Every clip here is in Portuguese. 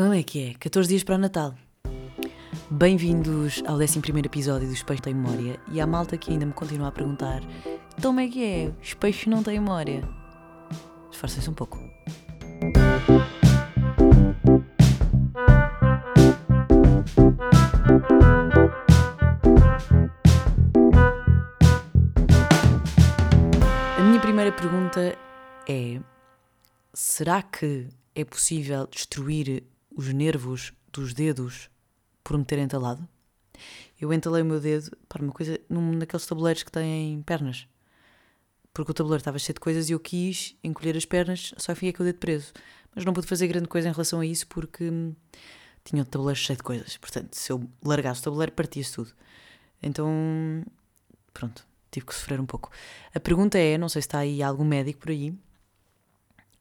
Como é que é? 14 dias para o Natal. Bem-vindos ao 11 episódio do Espelho Tem Memória e à malta que ainda me continua a perguntar então como é que é? Os peixes não têm memória. Esforcem-se um pouco. A minha primeira pergunta é: será que é possível destruir os nervos dos dedos por me ter entalado? Eu entalei o meu dedo para uma coisa num daqueles tabuleiros que têm pernas. Porque o tabuleiro estava cheio de coisas e eu quis encolher as pernas, só fiquei com o dedo preso. Mas não pude fazer grande coisa em relação a isso porque hum, tinha o tabuleiro cheio de coisas. Portanto, se eu largasse o tabuleiro, partia-se tudo. Então, pronto, tive que sofrer um pouco. A pergunta é: não sei se está aí algum médico por aí.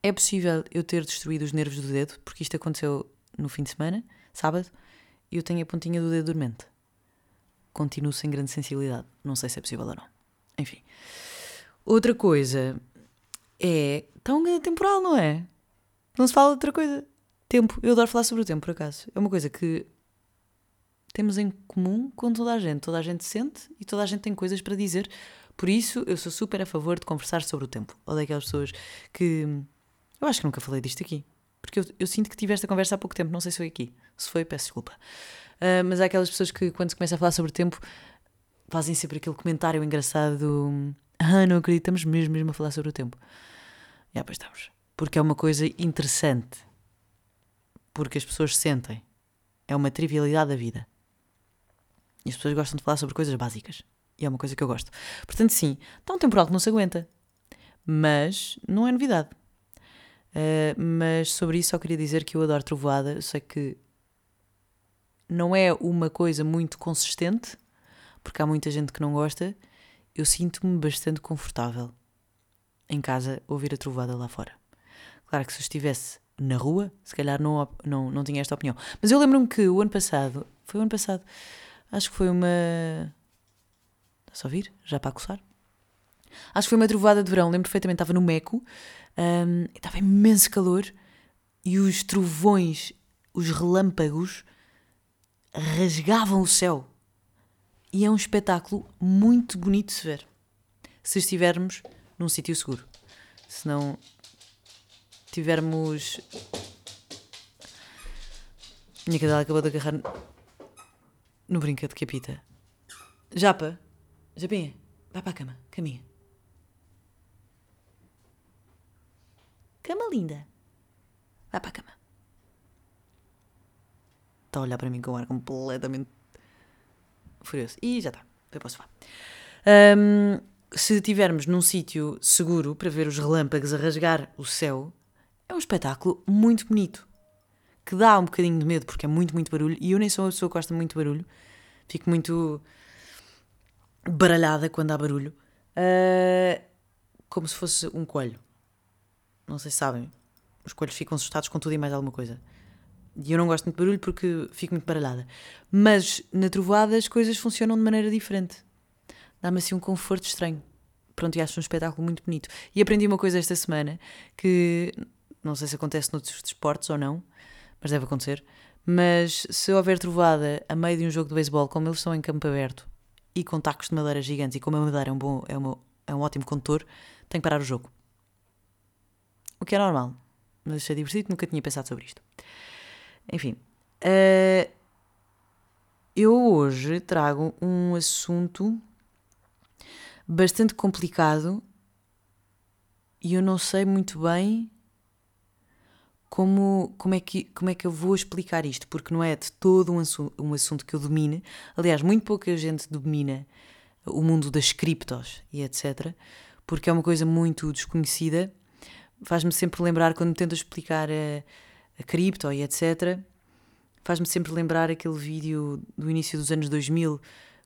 É possível eu ter destruído os nervos do dedo, porque isto aconteceu no fim de semana, sábado, e eu tenho a pontinha do dedo dormente. Continuo sem grande sensibilidade. Não sei se é possível ou não. Enfim. Outra coisa é. Tão grande temporal, não é? Não se fala de outra coisa. Tempo. Eu adoro falar sobre o tempo, por acaso. É uma coisa que temos em comum com toda a gente. Toda a gente sente e toda a gente tem coisas para dizer. Por isso, eu sou super a favor de conversar sobre o tempo. Ou daquelas pessoas que. Eu acho que nunca falei disto aqui. Porque eu, eu, sinto que tive esta conversa há pouco tempo, não sei se foi aqui. Se foi, peço desculpa. Uh, mas há aquelas pessoas que, quando se começa a falar sobre tempo, fazem sempre aquele comentário engraçado: Ah, não acreditamos mesmo, mesmo a falar sobre o tempo. Já, pois estamos. Porque é uma coisa interessante. Porque as pessoas sentem. É uma trivialidade da vida. E as pessoas gostam de falar sobre coisas básicas. E é uma coisa que eu gosto. Portanto, sim, está um temporal que não se aguenta. Mas não é novidade. Uh, mas sobre isso só queria dizer que eu adoro trovoada. Eu sei que não é uma coisa muito consistente, porque há muita gente que não gosta. Eu sinto-me bastante confortável em casa ouvir a trovoada lá fora. Claro que se eu estivesse na rua, se calhar não, não, não tinha esta opinião. Mas eu lembro-me que o ano passado, foi o ano passado, acho que foi uma. Está a ouvir? Já para coçar? Acho que foi uma trovoada de verão, lembro perfeitamente, estava no Meco um, estava imenso calor e os trovões, os relâmpagos rasgavam o céu. E é um espetáculo muito bonito de se ver. Se estivermos num sítio seguro. Se não tivermos. Minha cadela acabou de agarrar no brinquedo que apita. Japa, Japinha, vai para a cama, caminha. Cama linda. Vai para a cama. Está a olhar para mim com um ar completamente furioso. E já está. Foi para o sofá. Um, se estivermos num sítio seguro para ver os relâmpagos a rasgar o céu, é um espetáculo muito bonito. Que dá um bocadinho de medo porque é muito, muito barulho. E eu nem sou uma pessoa que gosta muito de barulho. Fico muito baralhada quando há barulho. Uh, como se fosse um coelho. Não sei se sabem. Os coelhos ficam assustados com tudo e mais alguma coisa. E eu não gosto muito de barulho porque fico muito baralhada. Mas na trovoada as coisas funcionam de maneira diferente. Dá-me assim um conforto estranho. Pronto, e acho um espetáculo muito bonito. E aprendi uma coisa esta semana que não sei se acontece noutros desportos ou não, mas deve acontecer. Mas se houver trovoada a meio de um jogo de beisebol, como eles estão em campo aberto e com tacos de madeira gigantes, e como a madeira é um, bom, é, uma, é um ótimo condutor, tem que parar o jogo. O que é normal. Mas achei divertido, nunca tinha pensado sobre isto. Enfim. Uh, eu hoje trago um assunto bastante complicado e eu não sei muito bem como, como, é que, como é que eu vou explicar isto, porque não é de todo um assunto, um assunto que eu domine. Aliás, muito pouca gente domina o mundo das criptos e etc., porque é uma coisa muito desconhecida faz-me sempre lembrar, quando me tento explicar a, a cripto e etc., faz-me sempre lembrar aquele vídeo do início dos anos 2000,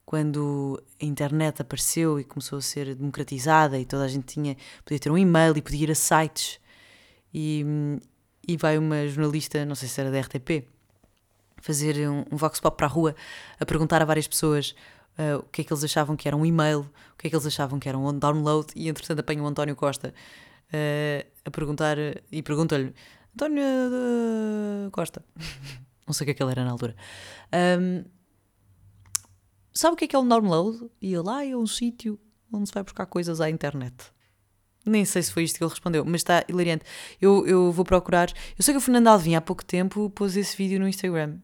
quando a internet apareceu e começou a ser democratizada e toda a gente tinha, podia ter um e-mail e podia ir a sites. E, e vai uma jornalista, não sei se era da RTP, fazer um, um vox pop para a rua a perguntar a várias pessoas uh, o que é que eles achavam que era um e-mail, o que é que eles achavam que era um download, e entretanto apanha o António Costa uh, a perguntar e pergunta-lhe António Costa. Não sei o que é que ele era na altura. Um, sabe o que é que é um download? E ele, ah, é um sítio onde se vai buscar coisas à internet. Nem sei se foi isto que ele respondeu, mas está hilariante. Eu, eu vou procurar. Eu sei que o Fernando Alvim há pouco tempo pôs esse vídeo no Instagram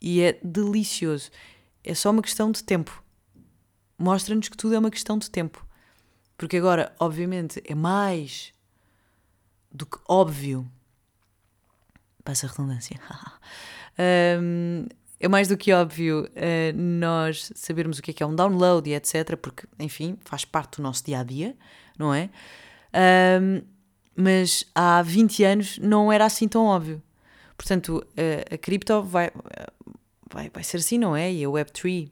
e é delicioso. É só uma questão de tempo. Mostra-nos que tudo é uma questão de tempo. Porque agora, obviamente, é mais do que óbvio. Passa a redundância. um, é mais do que óbvio uh, nós sabermos o que é que é um download e etc. Porque, enfim, faz parte do nosso dia a dia, não é? Um, mas há 20 anos não era assim tão óbvio. Portanto, a, a cripto vai, vai, vai ser assim, não é? E a Web3,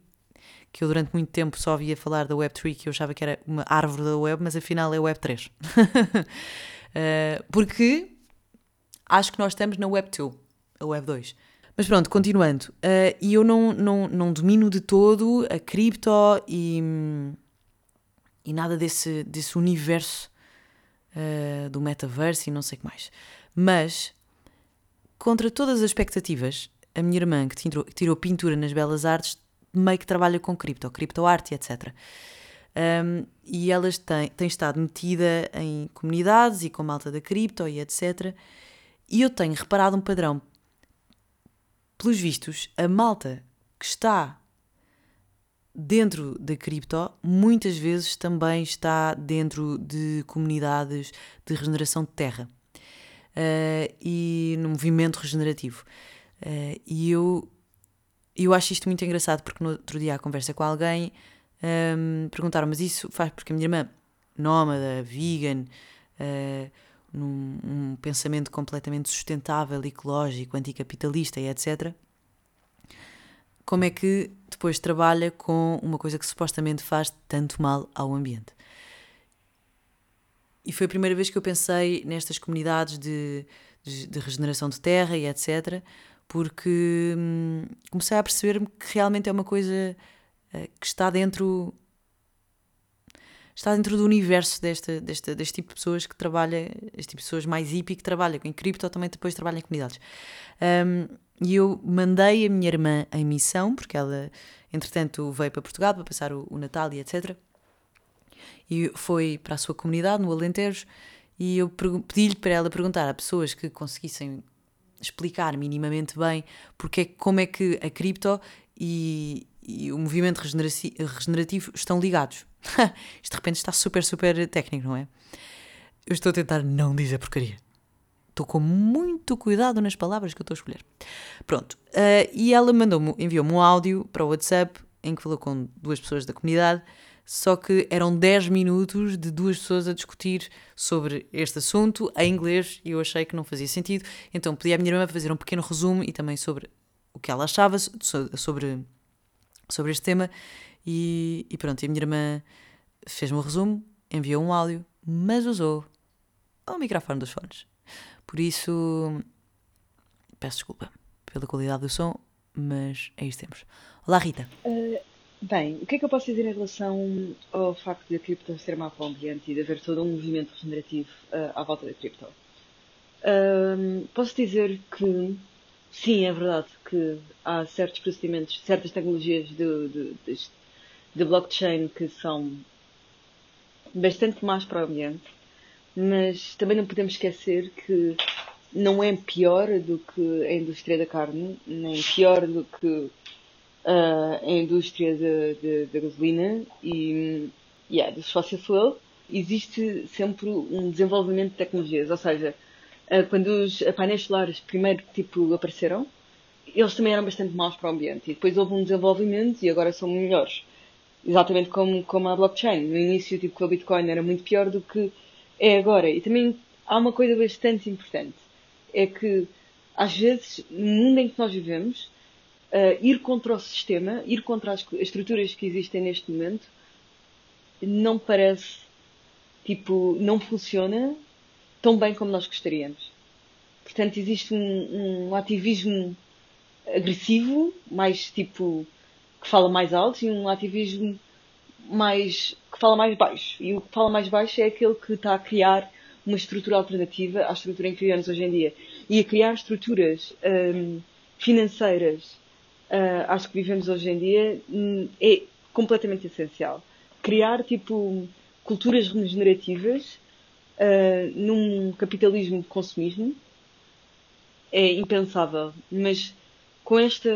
que eu durante muito tempo só ouvia falar da Web3, que eu achava que era uma árvore da web, mas afinal é Web3. uh, porque acho que nós estamos na Web2, a Web2. Mas pronto, continuando. Uh, e eu não, não, não domino de todo a cripto e, e nada desse, desse universo uh, do metaverso e não sei o que mais. Mas, contra todas as expectativas, a minha irmã, que tirou, tirou pintura nas belas artes, meio que trabalha com cripto, criptoarte, etc. Um, e ela tem, tem estado metida em comunidades e com malta da cripto e etc. E eu tenho reparado um padrão. Pelos vistos, a malta que está dentro da cripto muitas vezes também está dentro de comunidades de regeneração de terra uh, e no movimento regenerativo. Uh, e eu, eu acho isto muito engraçado porque no outro dia, à conversa com alguém, um, perguntaram: Mas isso faz porque a minha irmã, nómada, vegan, uh, num um pensamento completamente sustentável, ecológico, anticapitalista e etc., como é que depois trabalha com uma coisa que supostamente faz tanto mal ao ambiente? E foi a primeira vez que eu pensei nestas comunidades de, de, de regeneração de terra e etc., porque hum, comecei a perceber-me que realmente é uma coisa que está dentro está dentro do universo desta, desta, deste tipo de pessoas que trabalha, este tipo de pessoas mais hippie que trabalha em cripto, também depois trabalha em comunidades. Um, e eu mandei a minha irmã em missão, porque ela, entretanto, veio para Portugal para passar o, o Natal e etc. E foi para a sua comunidade, no Alentejo, e eu pedi-lhe para ela perguntar a pessoas que conseguissem explicar minimamente bem porque, como é que a cripto e, e o movimento regenerativo estão ligados. Isto de repente está super, super técnico, não é? Eu estou a tentar não dizer porcaria. Estou com muito cuidado nas palavras que eu estou a escolher. Pronto. Uh, e ela mandou-me, enviou-me um áudio para o WhatsApp em que falou com duas pessoas da comunidade só que eram 10 minutos de duas pessoas a discutir sobre este assunto em inglês e eu achei que não fazia sentido. Então pedi à minha irmã para fazer um pequeno resumo e também sobre o que ela achava sobre, sobre este tema. E, e pronto, e a minha irmã fez-me um resumo, enviou um áudio, mas usou o microfone dos fones. Por isso, peço desculpa pela qualidade do som, mas é isto que temos. Olá, Rita. Uh, Bem, o que é que eu posso dizer em relação ao facto de a cripto ser o ambiente e de haver todo um movimento regenerativo uh, à volta da cripto? Uh, posso dizer que sim, é verdade que há certos procedimentos, certas tecnologias de, de, de, de blockchain que são bastante más para o ambiente, mas também não podemos esquecer que não é pior do que a indústria da carne, nem pior do que uh, a indústria da gasolina e yeah, dos fossil fuel, existe sempre um desenvolvimento de tecnologias. Ou seja, quando os painéis solares primeiro tipo, apareceram, eles também eram bastante maus para o ambiente. E depois houve um desenvolvimento e agora são melhores. Exatamente como, como a blockchain. No início, tipo, com a Bitcoin era muito pior do que é agora. E também há uma coisa bastante importante. É que, às vezes, no mundo em que nós vivemos, uh, ir contra o sistema, ir contra as, as, estruturas que existem neste momento, não parece, tipo, não funciona tão bem como nós gostaríamos. Portanto, existe um, um ativismo agressivo, mais tipo, que fala mais alto, e um ativismo mais, que fala mais baixo. E o que fala mais baixo é aquele que está a criar uma estrutura alternativa à estrutura em que vivemos hoje em dia. E a criar estruturas um, financeiras uh, às que vivemos hoje em dia um, é completamente essencial. Criar, tipo, culturas regenerativas uh, num capitalismo de consumismo é impensável, mas com esta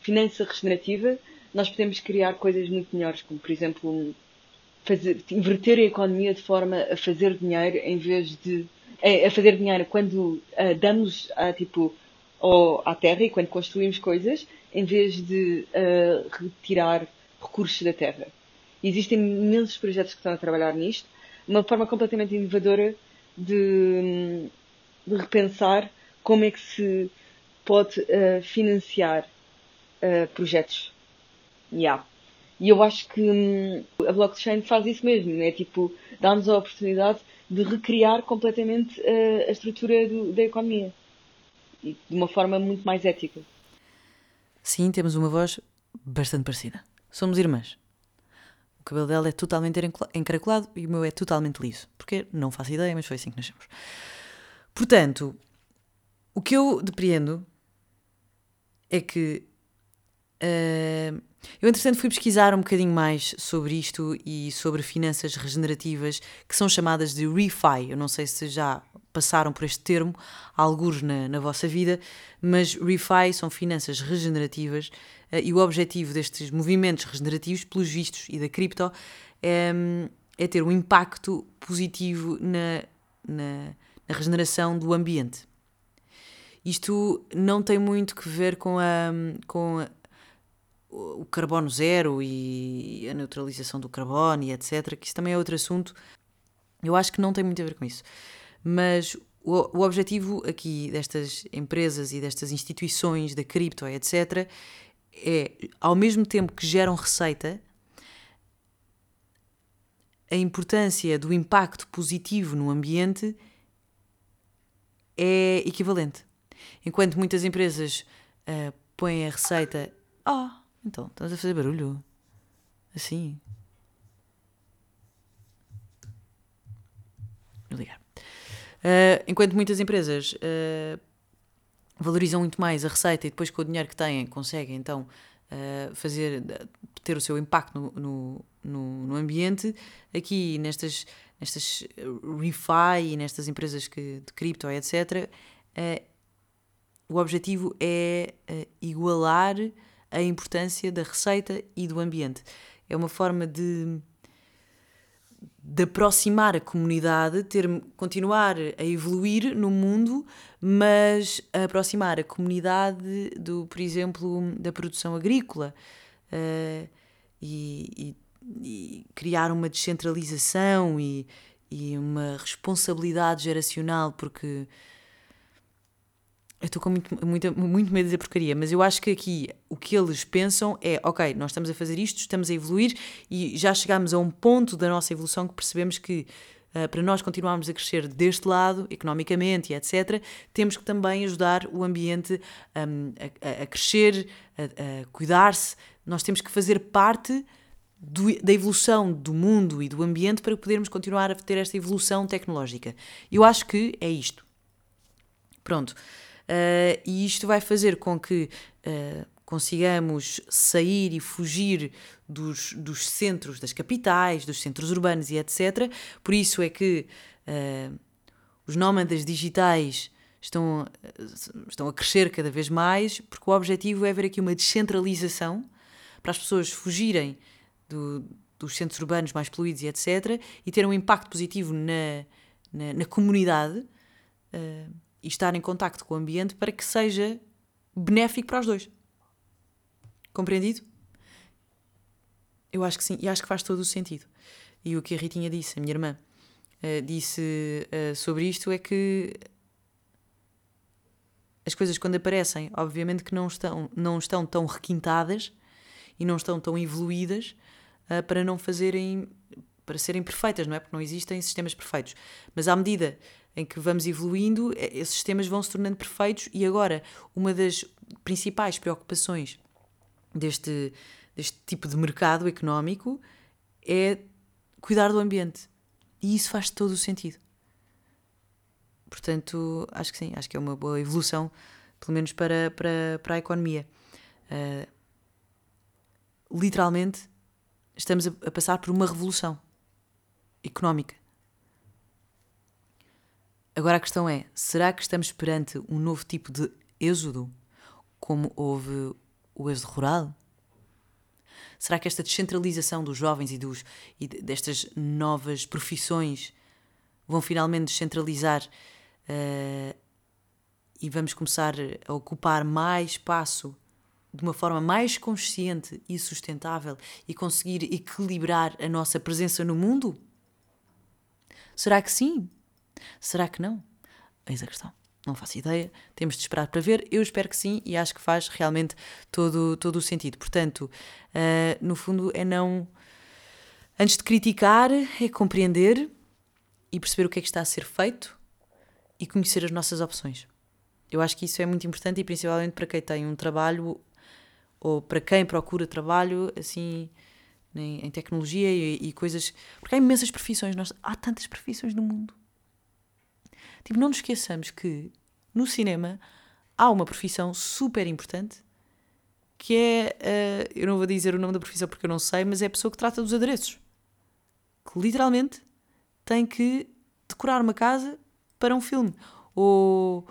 finança regenerativa nós podemos criar coisas muito melhores, como por exemplo fazer, inverter a economia de forma a fazer dinheiro em vez de é, a fazer dinheiro quando uh, damos a, tipo ao, à terra e quando construímos coisas em vez de uh, retirar recursos da terra. Existem imensos projetos que estão a trabalhar nisto, uma forma completamente inovadora de, de repensar como é que se pode uh, financiar uh, projetos. Yeah. E eu acho que hum, a blockchain faz isso mesmo, é tipo, dá-nos a oportunidade de recriar completamente uh, a estrutura do, da economia. E de uma forma muito mais ética. Sim, temos uma voz bastante parecida. Somos irmãs. O cabelo dela é totalmente encaracolado e o meu é totalmente liso. Porque não faço ideia, mas foi assim que nascemos. Portanto, o que eu depreendo é que uh, eu, entretanto, fui pesquisar um bocadinho mais sobre isto e sobre finanças regenerativas que são chamadas de ReFi. Eu não sei se já passaram por este termo, alguns na, na vossa vida, mas ReFi são finanças regenerativas e o objetivo destes movimentos regenerativos, pelos vistos e da cripto, é, é ter um impacto positivo na, na, na regeneração do ambiente. Isto não tem muito que ver com a, com a, o carbono zero e a neutralização do carbono e etc., que isso também é outro assunto. Eu acho que não tem muito a ver com isso. Mas o, o objetivo aqui destas empresas e destas instituições da cripto, etc., é, ao mesmo tempo que geram receita, a importância do impacto positivo no ambiente é equivalente. Enquanto muitas empresas uh, põem a receita. Oh, então, estás a fazer barulho? Assim. Ligar. Uh, enquanto muitas empresas uh, valorizam muito mais a receita e depois com o dinheiro que têm conseguem então uh, fazer ter o seu impacto no, no, no, ambiente, aqui nestas, nestas refi e nestas empresas que, de cripto, etc., o objetivo é uh, igualar a importância da receita e do ambiente. É uma forma de, de aproximar a comunidade, ter, continuar a evoluir no mundo, mas aproximar a comunidade do, por exemplo, da produção agrícola uh, e, e, e, criar uma descentralização e, e uma responsabilidade geracional, porque eu estou com muito, muito, muito medo de dizer porcaria, mas eu acho que aqui o que eles pensam é: ok, nós estamos a fazer isto, estamos a evoluir e já chegámos a um ponto da nossa evolução que percebemos que uh, para nós continuarmos a crescer deste lado, economicamente e etc., temos que também ajudar o ambiente um, a, a, crescer, a, a cuidar-se. Nós temos que fazer parte do, da evolução do mundo e do ambiente para podermos continuar a ter esta evolução tecnológica. Eu acho que é isto. Pronto. Uh, e isto vai fazer com que uh, consigamos sair e fugir dos, dos centros das capitais, dos centros urbanos e etc. Por isso é que uh, os nómadas digitais estão, estão a crescer cada vez mais, porque o objetivo é haver aqui uma descentralização para as pessoas fugirem do, dos centros urbanos mais poluídos e etc. e ter um impacto positivo na, na, na comunidade. Uh, e estar em contacto com o ambiente para que seja benéfico para os dois. Compreendido? Eu acho que sim, e acho que faz todo o sentido. E o que a Ritinha disse, a minha irmã, uh, disse uh, sobre isto é que as coisas quando aparecem, obviamente que não estão, não estão tão requintadas e não estão tão evoluídas uh, para não fazerem para serem perfeitas, não é? Porque não existem sistemas perfeitos. Mas à medida em que vamos evoluindo, esses sistemas vão se tornando perfeitos e agora uma das principais preocupações deste, deste tipo de mercado económico é cuidar do ambiente. E isso faz todo o sentido. Portanto, acho que sim, acho que é uma boa evolução, pelo menos para, para, para a economia. Uh, literalmente, estamos a, a passar por uma revolução económica. Agora a questão é: será que estamos perante um novo tipo de êxodo, como houve o êxodo rural? Será que esta descentralização dos jovens e, dos, e destas novas profissões vão finalmente descentralizar uh, e vamos começar a ocupar mais espaço de uma forma mais consciente e sustentável e conseguir equilibrar a nossa presença no mundo? Será que sim? Será que não? Eis a questão. Não faço ideia, temos de esperar para ver. Eu espero que sim e acho que faz realmente todo, todo o sentido. Portanto, uh, no fundo, é não. Antes de criticar, é compreender e perceber o que é que está a ser feito e conhecer as nossas opções. Eu acho que isso é muito importante e principalmente para quem tem um trabalho ou para quem procura trabalho assim em, tecnologia e, e, coisas. Porque há imensas profissões, nós, há tantas profissões no mundo. Tipo, não nos esqueçamos que no cinema há uma profissão super importante que é. Uh, eu não vou dizer o nome da profissão porque eu não sei, mas é a pessoa que trata dos adereços. Que literalmente tem que decorar uma casa para um filme. Ou,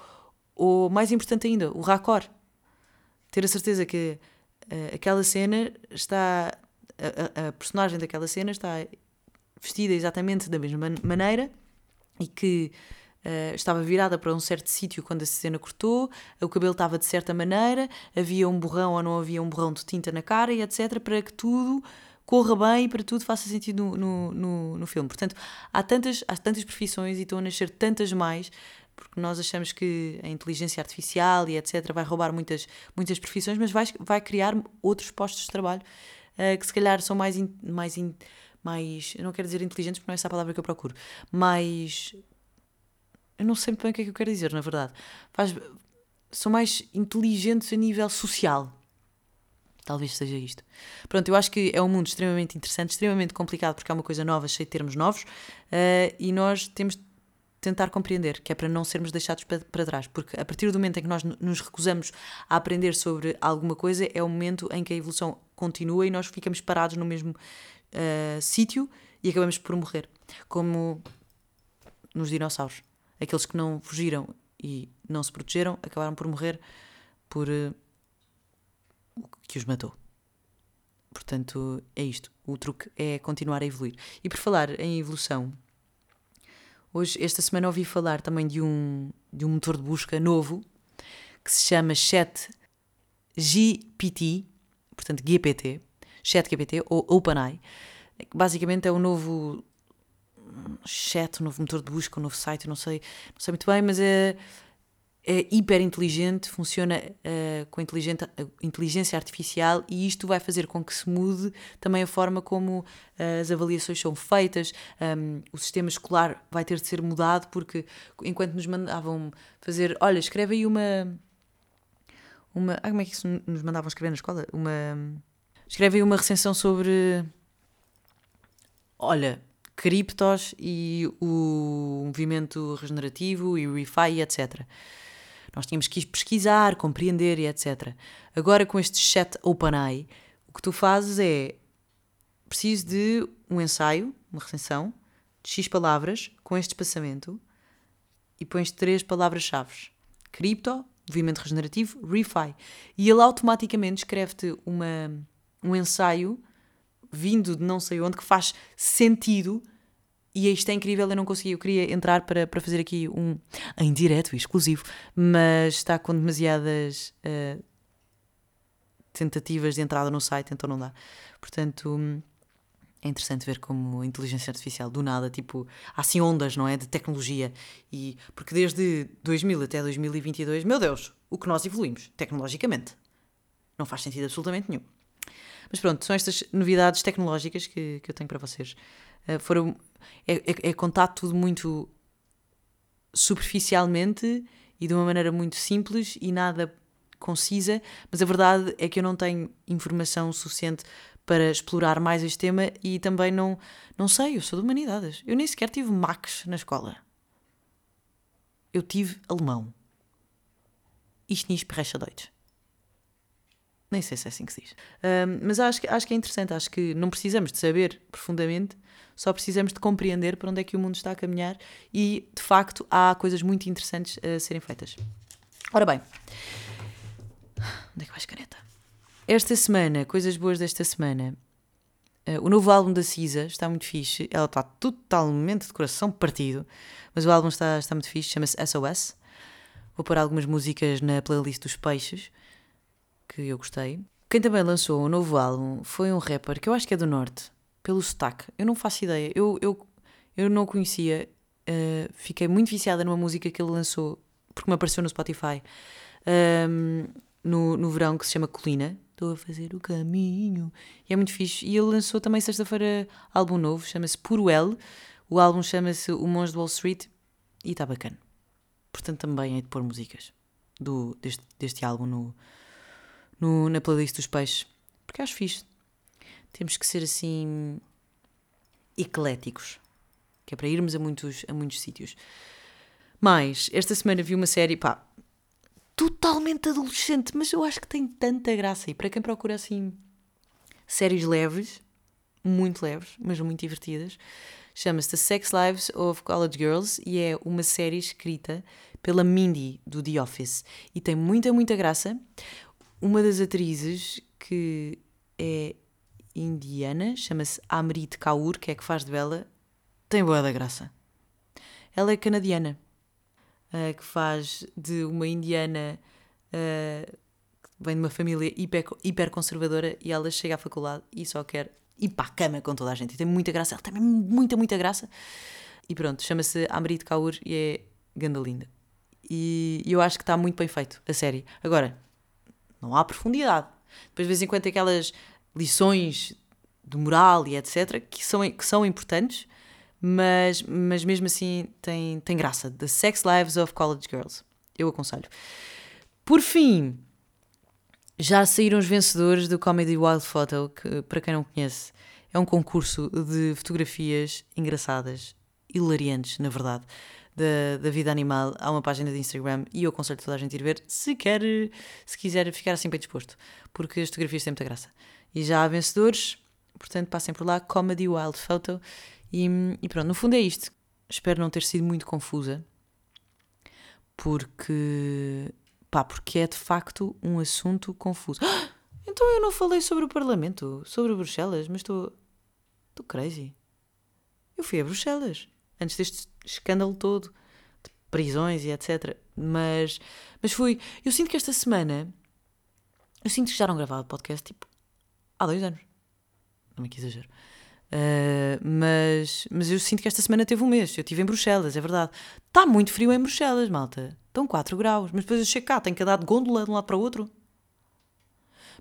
ou mais importante ainda, o raccord. Ter a certeza que uh, aquela cena está. A, a, personagem daquela cena está vestida exatamente da mesma maneira e que Uh, estava virada para um certo sítio quando a cena cortou, o cabelo estava de certa maneira, havia um borrão ou não havia um borrão de tinta na cara e etc. para que tudo corra bem e para tudo faça sentido no, no, no, filme. Portanto, há tantas, há tantas profissões e estão a nascer tantas mais porque nós achamos que a inteligência artificial e etc. vai roubar muitas, muitas profissões, mas vai, vai criar outros postos de trabalho uh, que se calhar são mais, in, mais, in, mais, não quero dizer inteligentes porque não é essa a palavra que eu procuro, mais, eu não sei bem o que é que eu quero dizer, na verdade, Faz, são mais inteligentes a nível social. Talvez seja isto. Pronto, eu acho que é um mundo extremamente interessante, extremamente complicado, porque é uma coisa nova, cheia de termos novos, uh, e nós temos de tentar compreender, que é para não sermos deixados para, para trás, porque a partir do momento em que nós nos recusamos a aprender sobre alguma coisa, é o momento em que a evolução continua e nós ficamos parados no mesmo uh, sítio e acabamos por morrer, como nos dinossauros. Aqueles que não fugiram e não se protegeram acabaram por morrer por uh, o que os matou. Portanto, é isto. O truque é continuar a evoluir. E por falar em evolução, Hoje, esta semana, ouvi falar também de um, de um motor de busca novo que se chama Chat GPT, portanto GPT, Chat GPT ou OpenAI, basicamente é um novo chat, um novo motor de busca, um novo site, não sei, não sei muito bem, mas é é hiper inteligente, funciona uh, com inteligência artificial e isto vai fazer com que se mude também a forma como uh, as avaliações são feitas. Um, o sistema escolar vai ter de ser mudado porque enquanto nos mandavam fazer, olha, escreve aí uma. uma ah, como é que isso nos mandavam escrever na escola? Uma. Escreve aí uma recensão sobre. Olha, criptos e o movimento regenerativo e o refi, etc. Nós tínhamos que pesquisar, compreender e etc. Agora, com este chat OpenAI, o que tu fazes é preciso de um ensaio, uma recensão, de X palavras, com este espaçamento, e pões três palavras-chave: cripto, movimento regenerativo, refi. E ele automaticamente escreve-te um ensaio vindo de não sei onde que faz sentido e isto é incrível, eu não consegui, eu queria entrar para, para fazer aqui um em direto, exclusivo, mas está com demasiadas uh, tentativas de entrada no site, então não dá. Portanto, é interessante ver como a inteligência artificial, do nada, tipo, há assim ondas, não é? De tecnologia. E, porque desde 2000 até 2022, meu Deus, o que nós evoluímos, tecnologicamente. Não faz sentido absolutamente nenhum. Mas pronto, são estas novidades tecnológicas que, que eu tenho para vocês. Uh, foram é, é, é contar tudo muito superficialmente e de uma maneira muito simples e nada concisa, mas a verdade é que eu não tenho informação suficiente para explorar mais este tema e também não, não sei, eu sou de humanidades. Eu nem sequer tive Max na escola. eu tive alemão. Isto nisto perrecha doidos. Nem sei se é assim que se diz. Um, mas acho, acho que é interessante. Acho que não precisamos de saber profundamente, só precisamos de compreender para onde é que o mundo está a caminhar e, de facto, há coisas muito interessantes a serem feitas. Ora bem, onde é que vais, caneta? Esta semana, coisas boas desta semana. Uh, o novo álbum da Cisa está muito fixe. Ela está totalmente de coração partido, mas o álbum está, está muito fixe. Chama-se SOS. Vou pôr algumas músicas na playlist dos peixes que eu gostei. Quem também lançou um novo álbum foi um rapper que eu acho que é do Norte, pelo sotaque. Eu não faço ideia. Eu, eu, eu não conhecia. Uh, fiquei muito viciada numa música que ele lançou, porque me apareceu no Spotify, um, no, no verão, que se chama Colina. Estou a fazer o caminho. E é muito fixe. E ele lançou também sexta-feira álbum novo, chama-se Puro L. O álbum chama-se O Monge de Wall Street e está bacana. Portanto, também é de pôr músicas do, deste, deste álbum no, no, na playlist dos peixes. Porque acho fixe. Temos que ser assim. ecléticos. Que é para irmos a muitos, a muitos sítios. Mas, esta semana vi uma série, pá, totalmente adolescente, mas eu acho que tem tanta graça. E para quem procura assim. séries leves, muito leves, mas muito divertidas, chama-se The Sex Lives of College Girls e é uma série escrita pela Mindy do The Office. E tem muita, muita graça uma das atrizes que é indiana, chama-se Amrit Kaur, que é que faz de Bela, tem boa da graça. Ela é canadiana, uh, que faz de uma indiana uh, que vem de uma família hiper, hiper conservadora e ela chega à faculdade e só quer ir para a cama com toda a gente. E tem muita graça, ela tem muita, muita graça. E pronto, chama-se Amrit Kaur e é ganda linda. E eu acho que está muito bem feito, a série. Agora, não há profundidade. Depois, de vez em quando, aquelas lições de moral e etc., que são, que são importantes, mas, mas mesmo assim tem, tem graça. The Sex Lives of College Girls. Eu aconselho. Por fim, já saíram os vencedores do Comedy Wild Photo, que, para quem não conhece, é um concurso de fotografias engraçadas, hilariantes, na verdade da, da vida animal, há uma página de Instagram e eu aconselho toda a gente a ir ver se quer, se quiser ficar assim bem disposto, porque as fotografias têm muita graça. E já há vencedores, portanto passem por lá, Comedy Wild Photo. E, e pronto, no fundo é isto. Espero não ter sido muito confusa, porque pá, porque é de facto um assunto confuso. Ah, então eu não falei sobre o Parlamento, sobre Bruxelas, mas estou. Estou crazy. Eu fui a Bruxelas antes deste escândalo todo de prisões e etc. Mas, mas fui. Eu sinto que esta semana. Eu sinto que já não gravava podcast tipo há dois anos. Não me quis exagero. Uh, mas, mas eu sinto que esta semana teve um mês. Eu estive em Bruxelas, é verdade. Está muito frio em Bruxelas, malta. Estão 4 graus. Mas depois eu chego cá, tenho que andar de gôndola de um lado para o outro.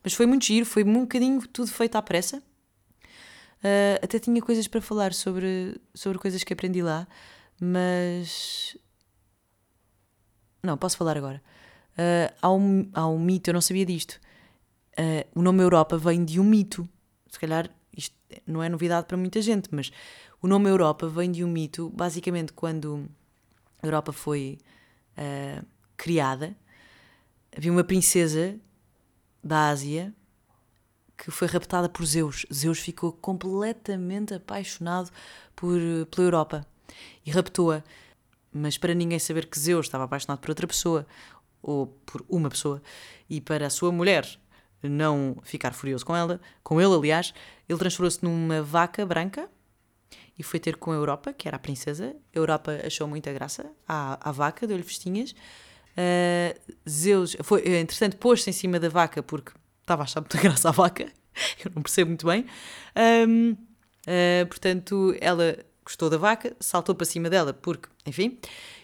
Mas foi muito giro, foi um bocadinho tudo feito à pressa. Uh, até tinha coisas para falar sobre, sobre coisas que aprendi lá, mas. Não, posso falar agora. Uh, há, um, há um mito, eu não sabia disto. Uh, o nome Europa vem de um mito. Se calhar isto não é novidade para muita gente, mas o nome Europa vem de um mito. Basicamente, quando a Europa foi criada, havia uma princesa da Ásia que foi raptada por Zeus. Zeus ficou completamente apaixonado por, pela Europa e raptou-a. Mas para ninguém saber que Zeus estava apaixonado por outra pessoa, ou por uma pessoa, e para a sua mulher não ficar furioso com ela, com ele, aliás, ele transformou-se numa vaca branca e foi ter com a Europa, que era a princesa. A Europa achou muita graça à, à vaca, deu-lhe festinhas. Uh, Zeus, foi, entretanto, pôs-se em cima da vaca porque estava a achar muita graça à vaca, eu não percebo muito bem. Um, uh, ah, portanto, ela gostou da vaca, saltou para cima dela, porque, enfim,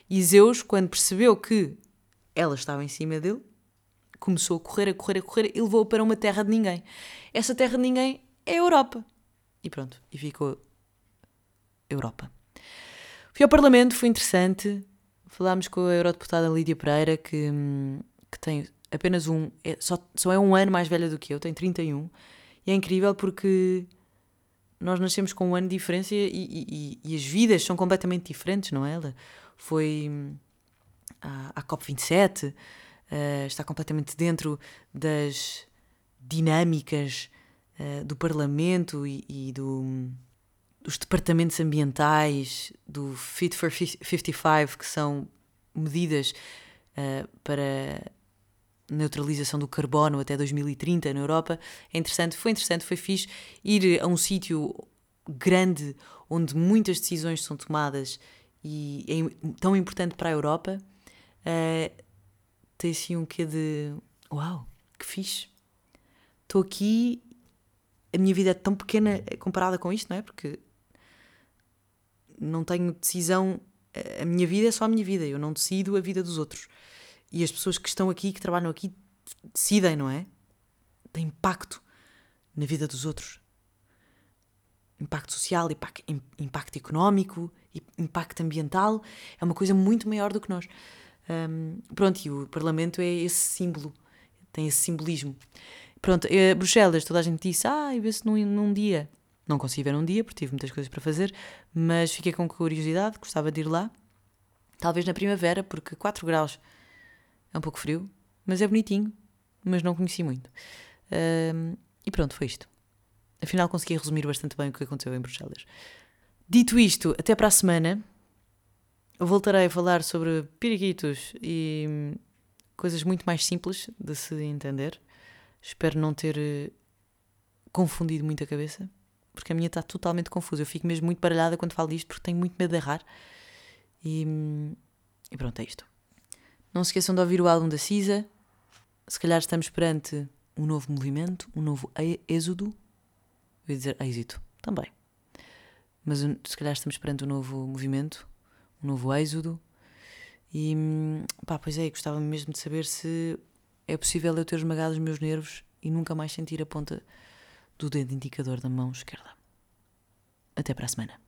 e Zeus, quando percebeu que ela estava em cima dele, começou a correr, a correr, a correr e levou-a para uma terra de ninguém. Essa terra de ninguém é a Europa. E pronto, e ficou Europa. Fui ao Parlamento, foi interessante. Falámos com a Eurodeputada Lídia Pereira, que, hum, que tem apenas um, é, só, só é um ano mais velha do que eu, tem 31, e é incrível porque nós nascemos com um ano de diferença e, e, e, as vidas são completamente diferentes, não é? Ela foi, à, à COP27, uh, está completamente dentro das dinâmicas uh, do Parlamento e, do, dos departamentos ambientais, do Fit for 55, que são medidas uh, para neutralização do carbono até 2030 na Europa. É interessante, foi interessante, foi fixe ir a um sítio grande onde muitas decisões são tomadas e é tão importante para a Europa. Uh, tem assim um quê de uau, que fixe. Estou aqui, a minha vida é tão pequena comparada com isto, não é? Porque não tenho decisão, a minha vida é só a minha vida, eu não decido a vida dos outros. E as pessoas que estão aqui, que trabalham aqui, decidem, não é? Tem impacto na vida dos outros. Impacto social, impacto, impacto económico, impacto ambiental. É uma coisa muito maior do que nós. Um, pronto, e o Parlamento é esse símbolo, tem esse simbolismo. Pronto, eh, Bruxelas, toda a gente disse, ah, e vê-se num, num dia. Não consegui ver num dia, porque tive muitas coisas para fazer, mas fiquei com curiosidade, gostava de ir lá. Talvez na primavera, porque 4 graus é um pouco frio, mas é bonitinho, mas não conheci muito. Um, e pronto, foi isto. Afinal, consegui resumir bastante bem o que aconteceu em Bruxelas. Dito isto, até para a semana. Voltarei a falar sobre periquitos e coisas muito mais simples de se entender. Espero não ter eh, confundido muito a cabeça, porque a minha está totalmente confusa. Eu fico mesmo muito baralhada quando falo disto, porque tenho muito medo de errar. E, e pronto, é isto. Não se esqueçam de ouvir o álbum da Cisa. Se calhar estamos perante um novo movimento, um novo êxodo. Eu ia dizer êxito também. Mas se calhar estamos perante um novo movimento, um novo êxodo. E pá, pois é, gostava mesmo de saber se é possível eu ter esmagado os meus nervos e nunca mais sentir a ponta do dedo indicador da mão esquerda. Até para a semana.